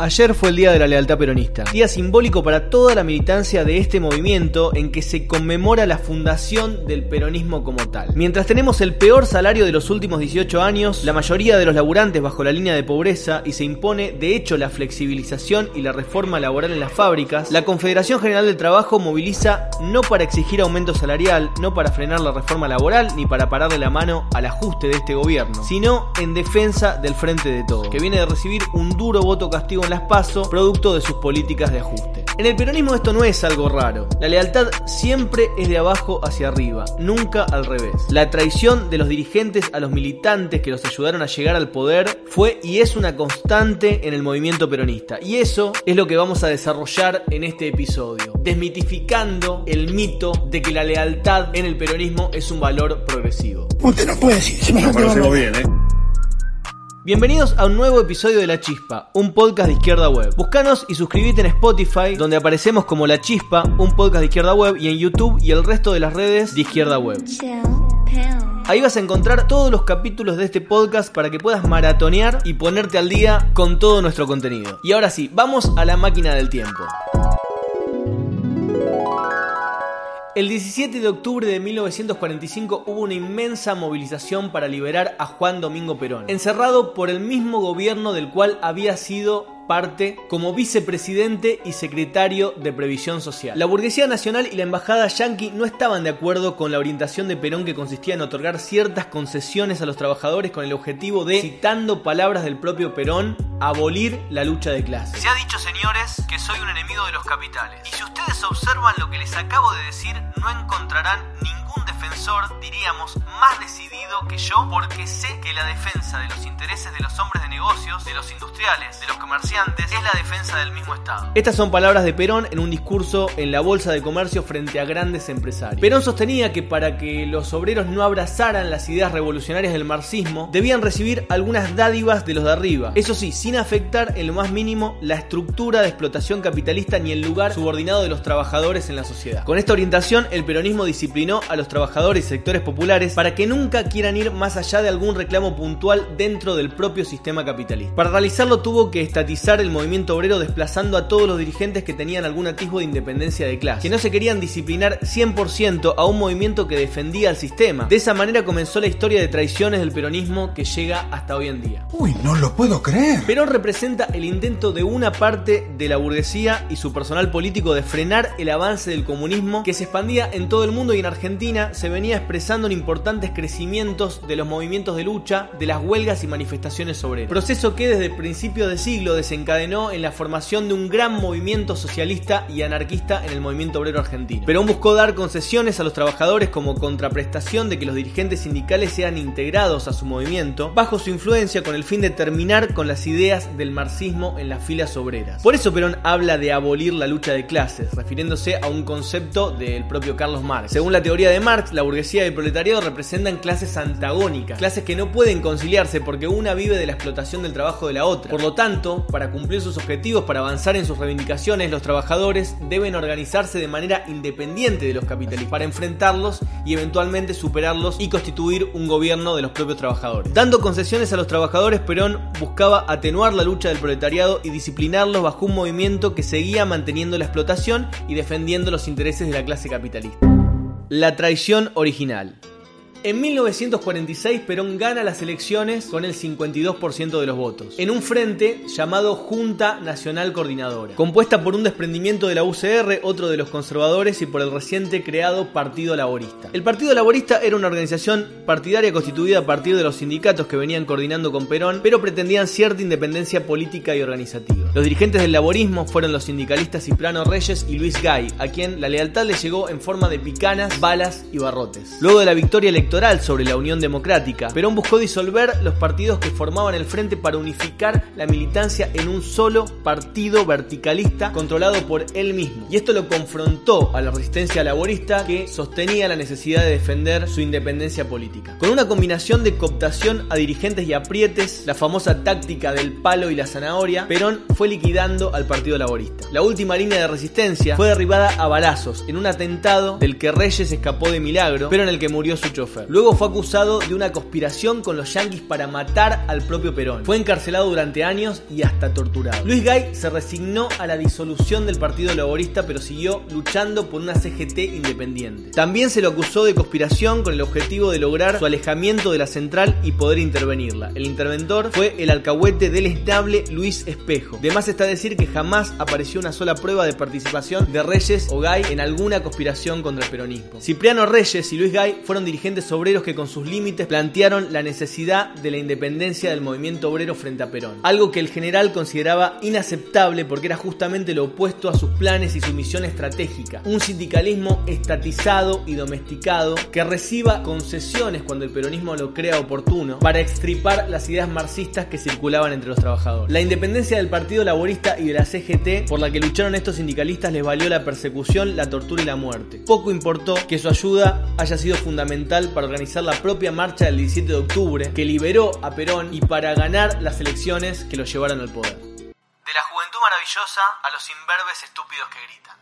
Ayer fue el Día de la Lealtad Peronista, día simbólico para toda la militancia de este movimiento en que se conmemora la fundación del peronismo como tal. Mientras tenemos el peor salario de los últimos 18 años, la mayoría de los laburantes bajo la línea de pobreza y se impone de hecho la flexibilización y la reforma laboral en las fábricas, la Confederación General del Trabajo moviliza no para exigir aumento salarial, no para frenar la reforma laboral ni para pararle la mano al ajuste de este gobierno, sino en defensa del Frente de Todos, que viene de recibir un duro voto castigo las PASO producto de sus políticas de ajuste. En el peronismo esto no es algo raro. La lealtad siempre es de abajo hacia arriba, nunca al revés. La traición de los dirigentes a los militantes que los ayudaron a llegar al poder fue y es una constante en el movimiento peronista. Y eso es lo que vamos a desarrollar en este episodio, desmitificando el mito de que la lealtad en el peronismo es un valor progresivo. Usted no puede decir, me bien, ¿eh? Bienvenidos a un nuevo episodio de La Chispa, un podcast de Izquierda Web. Búscanos y suscríbete en Spotify, donde aparecemos como La Chispa, un podcast de Izquierda Web, y en YouTube y el resto de las redes de Izquierda Web. Ahí vas a encontrar todos los capítulos de este podcast para que puedas maratonear y ponerte al día con todo nuestro contenido. Y ahora sí, vamos a la máquina del tiempo. El 17 de octubre de 1945 hubo una inmensa movilización para liberar a Juan Domingo Perón, encerrado por el mismo gobierno del cual había sido parte como vicepresidente y secretario de Previsión Social. La burguesía nacional y la embajada yanqui no estaban de acuerdo con la orientación de Perón que consistía en otorgar ciertas concesiones a los trabajadores con el objetivo de, citando palabras del propio Perón, abolir la lucha de clases. Se ha dicho, señores, que soy un enemigo de los capitales. Y si ustedes observan lo que les acabo de decir, no encontrarán ningún defensor, diríamos, más decidido que yo, porque sé que la defensa de los intereses de los hombres de negocios, de los industriales, de los comerciantes, es la defensa del mismo Estado. Estas son palabras de Perón en un discurso en la Bolsa de Comercio frente a grandes empresarios. Perón sostenía que para que los obreros no abrazaran las ideas revolucionarias del marxismo, debían recibir algunas dádivas de los de arriba. Eso sí, sin afectar en lo más mínimo la estructura de explotación capitalista ni el lugar subordinado de los trabajadores en la sociedad. Con esta orientación, el peronismo disciplinó a los trabajadores y sectores populares para que nunca quieran ir más allá de algún reclamo puntual dentro del propio sistema capitalista. Para realizarlo tuvo que estatizar el movimiento obrero desplazando a todos los dirigentes que tenían algún atisbo de independencia de clase, que no se querían disciplinar 100% a un movimiento que defendía al sistema. De esa manera comenzó la historia de traiciones del peronismo que llega hasta hoy en día. Uy, no lo puedo creer. Perón representa el intento de una parte de la burguesía y su personal político de frenar el avance del comunismo que se expandía en todo el mundo y en Argentina se venía expresando en importantes crecimientos de los movimientos de lucha, de las huelgas y manifestaciones obreras. Proceso que desde principios de siglo encadenó en la formación de un gran movimiento socialista y anarquista en el movimiento obrero argentino. Perón buscó dar concesiones a los trabajadores como contraprestación de que los dirigentes sindicales sean integrados a su movimiento, bajo su influencia con el fin de terminar con las ideas del marxismo en las filas obreras. Por eso Perón habla de abolir la lucha de clases, refiriéndose a un concepto del propio Carlos Marx. Según la teoría de Marx, la burguesía y el proletariado representan clases antagónicas, clases que no pueden conciliarse porque una vive de la explotación del trabajo de la otra. Por lo tanto, para cumplir sus objetivos, para avanzar en sus reivindicaciones, los trabajadores deben organizarse de manera independiente de los capitalistas para enfrentarlos y eventualmente superarlos y constituir un gobierno de los propios trabajadores. Dando concesiones a los trabajadores, Perón buscaba atenuar la lucha del proletariado y disciplinarlos bajo un movimiento que seguía manteniendo la explotación y defendiendo los intereses de la clase capitalista. La traición original. En 1946 Perón gana las elecciones con el 52% de los votos, en un frente llamado Junta Nacional Coordinadora, compuesta por un desprendimiento de la UCR, otro de los conservadores y por el reciente creado Partido Laborista. El Partido Laborista era una organización partidaria constituida a partir de los sindicatos que venían coordinando con Perón, pero pretendían cierta independencia política y organizativa. Los dirigentes del laborismo fueron los sindicalistas Ciprano Reyes y Luis Gay, a quien la lealtad le llegó en forma de picanas, balas y barrotes. Luego de la victoria electoral sobre la Unión Democrática. Perón buscó disolver los partidos que formaban el frente para unificar la militancia en un solo partido verticalista controlado por él mismo. Y esto lo confrontó a la resistencia laborista que sostenía la necesidad de defender su independencia política. Con una combinación de cooptación a dirigentes y aprietes, la famosa táctica del palo y la zanahoria, Perón fue liquidando al Partido Laborista. La última línea de resistencia fue derribada a balazos en un atentado del que Reyes escapó de milagro, pero en el que murió su chofer. Luego fue acusado de una conspiración con los yanquis para matar al propio Perón. Fue encarcelado durante años y hasta torturado. Luis Gay se resignó a la disolución del Partido Laborista, pero siguió luchando por una CGT independiente. También se lo acusó de conspiración con el objetivo de lograr su alejamiento de la central y poder intervenirla. El interventor fue el alcahuete del estable Luis Espejo. De más está decir que jamás apareció una sola prueba de participación de Reyes o Gay en alguna conspiración contra el peronismo. Cipriano Reyes y Luis Gay fueron dirigentes obreros que con sus límites plantearon la necesidad de la independencia del movimiento obrero frente a Perón. Algo que el general consideraba inaceptable porque era justamente lo opuesto a sus planes y su misión estratégica. Un sindicalismo estatizado y domesticado que reciba concesiones cuando el peronismo lo crea oportuno para extripar las ideas marxistas que circulaban entre los trabajadores. La independencia del Partido Laborista y de la CGT por la que lucharon estos sindicalistas les valió la persecución, la tortura y la muerte. Poco importó que su ayuda haya sido fundamental para organizar la propia marcha del 17 de octubre que liberó a Perón y para ganar las elecciones que lo llevaron al poder. De la juventud maravillosa a los imberbes estúpidos que gritan.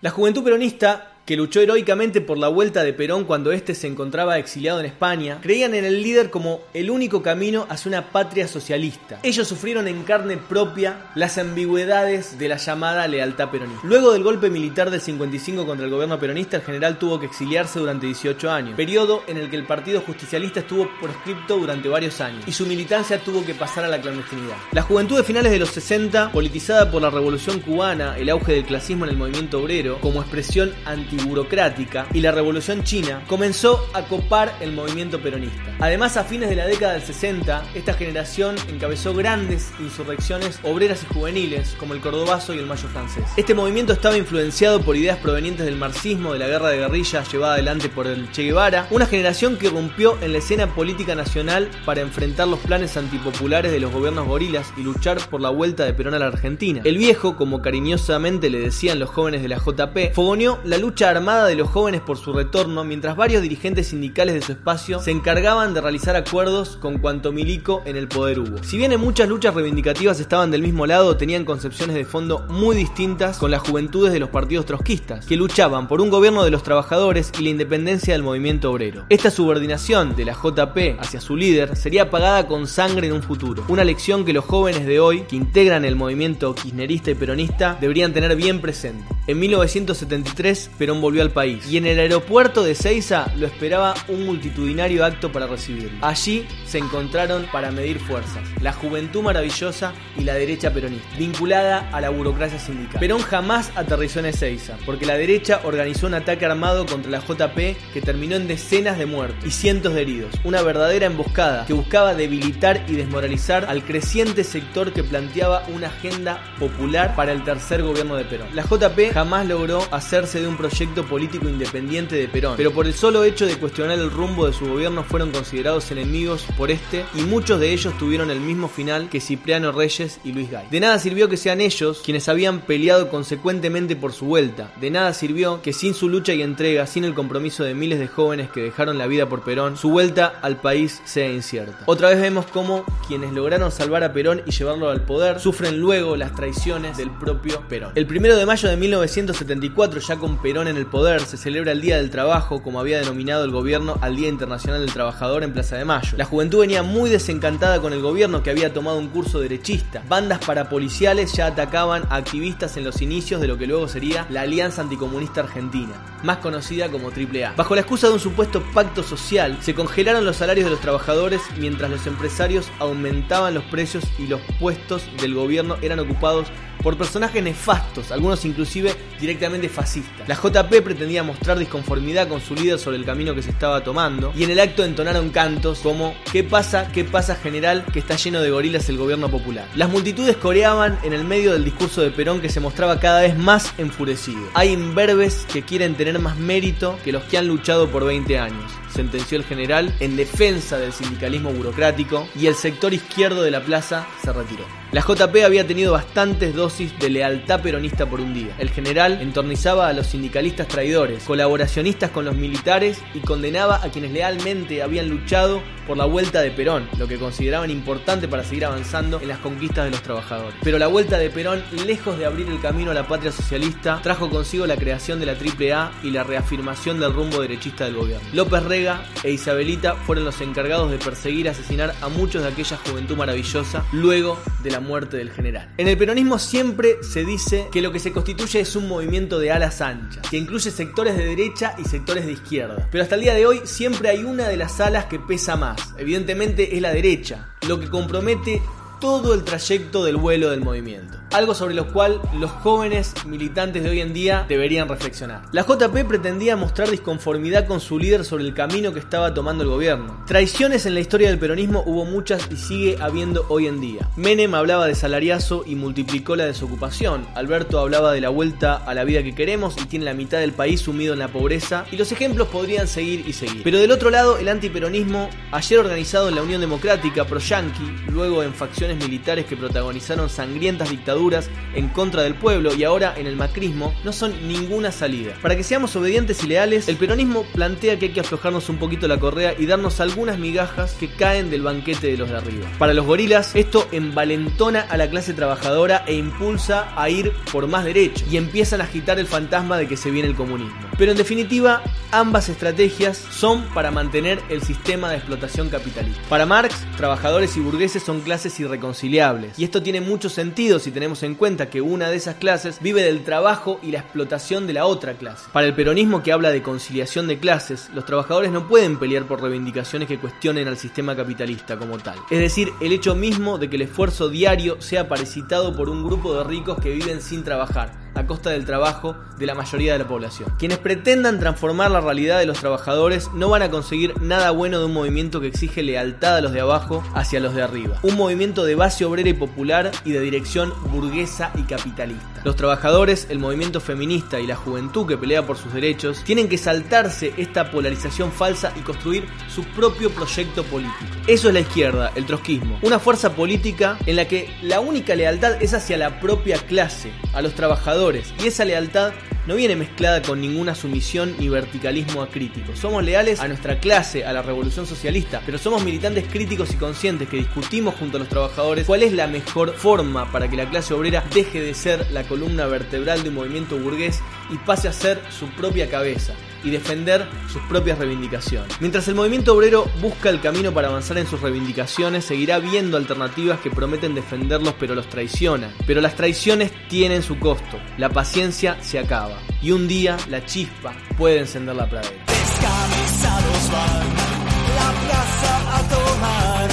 La juventud peronista que luchó heroicamente por la vuelta de Perón cuando éste se encontraba exiliado en España, creían en el líder como el único camino hacia una patria socialista. Ellos sufrieron en carne propia las ambigüedades de la llamada lealtad peronista. Luego del golpe militar del 55 contra el gobierno peronista, el general tuvo que exiliarse durante 18 años, periodo en el que el Partido Justicialista estuvo proscripto durante varios años y su militancia tuvo que pasar a la clandestinidad. La juventud de finales de los 60, politizada por la Revolución cubana, el auge del clasismo en el movimiento obrero, como expresión anti burocrática y la Revolución China comenzó a copar el movimiento peronista. Además, a fines de la década del 60, esta generación encabezó grandes insurrecciones obreras y juveniles, como el Cordobazo y el Mayo francés. Este movimiento estaba influenciado por ideas provenientes del marxismo, de la guerra de guerrillas llevada adelante por el Che Guevara, una generación que rompió en la escena política nacional para enfrentar los planes antipopulares de los gobiernos gorilas y luchar por la vuelta de Perón a la Argentina. El viejo, como cariñosamente le decían los jóvenes de la JP, fogoneó la lucha armada de los jóvenes por su retorno, mientras varios dirigentes sindicales de su espacio se encargaban de realizar acuerdos con cuanto milico en el poder hubo. Si bien en muchas luchas reivindicativas estaban del mismo lado, tenían concepciones de fondo muy distintas con las juventudes de los partidos trotskistas, que luchaban por un gobierno de los trabajadores y la independencia del movimiento obrero. Esta subordinación de la JP hacia su líder sería pagada con sangre en un futuro, una lección que los jóvenes de hoy, que integran el movimiento kirchnerista y peronista, deberían tener bien presente. En 1973, Perón volvió al país y en el aeropuerto de Ceiza lo esperaba un multitudinario acto para recibirlo. Allí se encontraron para medir fuerzas, la juventud maravillosa y la derecha peronista, vinculada a la burocracia sindical. Perón jamás aterrizó en Ezeiza, porque la derecha organizó un ataque armado contra la JP que terminó en decenas de muertos y cientos de heridos, una verdadera emboscada que buscaba debilitar y desmoralizar al creciente sector que planteaba una agenda popular para el tercer gobierno de Perón. La JP jamás logró hacerse de un proyecto político independiente de Perón, pero por el solo hecho de cuestionar el rumbo de su gobierno fueron considerados enemigos por este y muchos de ellos tuvieron el mismo final que Cipriano Reyes y Luis Gay. De nada sirvió que sean ellos quienes habían peleado consecuentemente por su vuelta, de nada sirvió que sin su lucha y entrega, sin el compromiso de miles de jóvenes que dejaron la vida por Perón, su vuelta al país sea incierta. Otra vez vemos cómo quienes lograron salvar a Perón y llevarlo al poder sufren luego las traiciones del propio Perón. El primero de mayo de 1974, ya con Perón en el poder, se celebra el Día del Trabajo, como había denominado el gobierno al Día Internacional del Trabajador en Plaza de Mayo. La juventud venía muy desencantada con el gobierno que había tomado un curso derechista. Bandas parapoliciales ya atacaban a activistas en los inicios de lo que luego sería la Alianza Anticomunista Argentina, más conocida como AAA. Bajo la excusa de un supuesto pacto social, se congelaron los salarios de los trabajadores mientras los empresarios aumentaban los precios y los puestos del gobierno eran ocupados por personajes nefastos, algunos inclusive directamente fascistas. La JP pretendía mostrar disconformidad con su líder sobre el camino que se estaba tomando y en el acto entonaron cantos como ¿Qué pasa? ¿Qué pasa general? que está lleno de gorilas el gobierno popular. Las multitudes coreaban en el medio del discurso de Perón que se mostraba cada vez más enfurecido. Hay imberbes que quieren tener más mérito que los que han luchado por 20 años sentenció el general en defensa del sindicalismo burocrático y el sector izquierdo de la plaza se retiró. La JP había tenido bastantes dosis de lealtad peronista por un día. El general entornizaba a los sindicalistas traidores, colaboracionistas con los militares y condenaba a quienes lealmente habían luchado por la vuelta de Perón, lo que consideraban importante para seguir avanzando en las conquistas de los trabajadores. Pero la vuelta de Perón, lejos de abrir el camino a la patria socialista, trajo consigo la creación de la AAA y la reafirmación del rumbo derechista del gobierno. López Rega e Isabelita fueron los encargados de perseguir y asesinar a muchos de aquella juventud maravillosa luego de la muerte del general. En el peronismo siempre se dice que lo que se constituye es un movimiento de alas anchas, que incluye sectores de derecha y sectores de izquierda. Pero hasta el día de hoy siempre hay una de las alas que pesa más. Evidentemente es la derecha, lo que compromete todo el trayecto del vuelo del movimiento algo sobre lo cual los jóvenes militantes de hoy en día deberían reflexionar. La JP pretendía mostrar disconformidad con su líder sobre el camino que estaba tomando el gobierno. Traiciones en la historia del peronismo hubo muchas y sigue habiendo hoy en día. Menem hablaba de salariazo y multiplicó la desocupación. Alberto hablaba de la vuelta a la vida que queremos y tiene la mitad del país sumido en la pobreza. Y los ejemplos podrían seguir y seguir. Pero del otro lado, el antiperonismo, ayer organizado en la Unión Democrática pro-yanqui, luego en militares que protagonizaron sangrientas dictaduras en contra del pueblo y ahora en el macrismo no son ninguna salida. Para que seamos obedientes y leales, el peronismo plantea que hay que aflojarnos un poquito la correa y darnos algunas migajas que caen del banquete de los de arriba. Para los gorilas, esto envalentona a la clase trabajadora e impulsa a ir por más derecho y empiezan a agitar el fantasma de que se viene el comunismo. Pero en definitiva, ambas estrategias son para mantener el sistema de explotación capitalista. Para Marx, trabajadores y burgueses son clases irreconciliables. Y esto tiene mucho sentido si tenemos en cuenta que una de esas clases vive del trabajo y la explotación de la otra clase. Para el peronismo que habla de conciliación de clases, los trabajadores no pueden pelear por reivindicaciones que cuestionen al sistema capitalista como tal. Es decir, el hecho mismo de que el esfuerzo diario sea parasitado por un grupo de ricos que viven sin trabajar a costa del trabajo de la mayoría de la población. Quienes pretendan transformar la realidad de los trabajadores no van a conseguir nada bueno de un movimiento que exige lealtad a los de abajo hacia los de arriba. Un movimiento de base obrera y popular y de dirección burguesa y capitalista. Los trabajadores, el movimiento feminista y la juventud que pelea por sus derechos tienen que saltarse esta polarización falsa y construir su propio proyecto político. Eso es la izquierda, el trotskismo. Una fuerza política en la que la única lealtad es hacia la propia clase, a los trabajadores y esa lealtad no viene mezclada con ninguna sumisión ni verticalismo acrítico. Somos leales a nuestra clase, a la revolución socialista, pero somos militantes críticos y conscientes que discutimos junto a los trabajadores cuál es la mejor forma para que la clase obrera deje de ser la columna vertebral de un movimiento burgués y pase a ser su propia cabeza y defender sus propias reivindicaciones. Mientras el movimiento obrero busca el camino para avanzar en sus reivindicaciones, seguirá viendo alternativas que prometen defenderlos pero los traicionan. Pero las traiciones tienen su costo, la paciencia se acaba y un día la chispa puede encender la pradera. Descamisados van la plaza a tomar,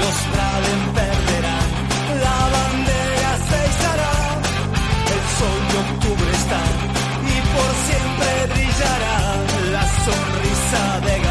los Braden perderán, la bandera se izará, el sol de octubre está y por siempre brillará la sonrisa de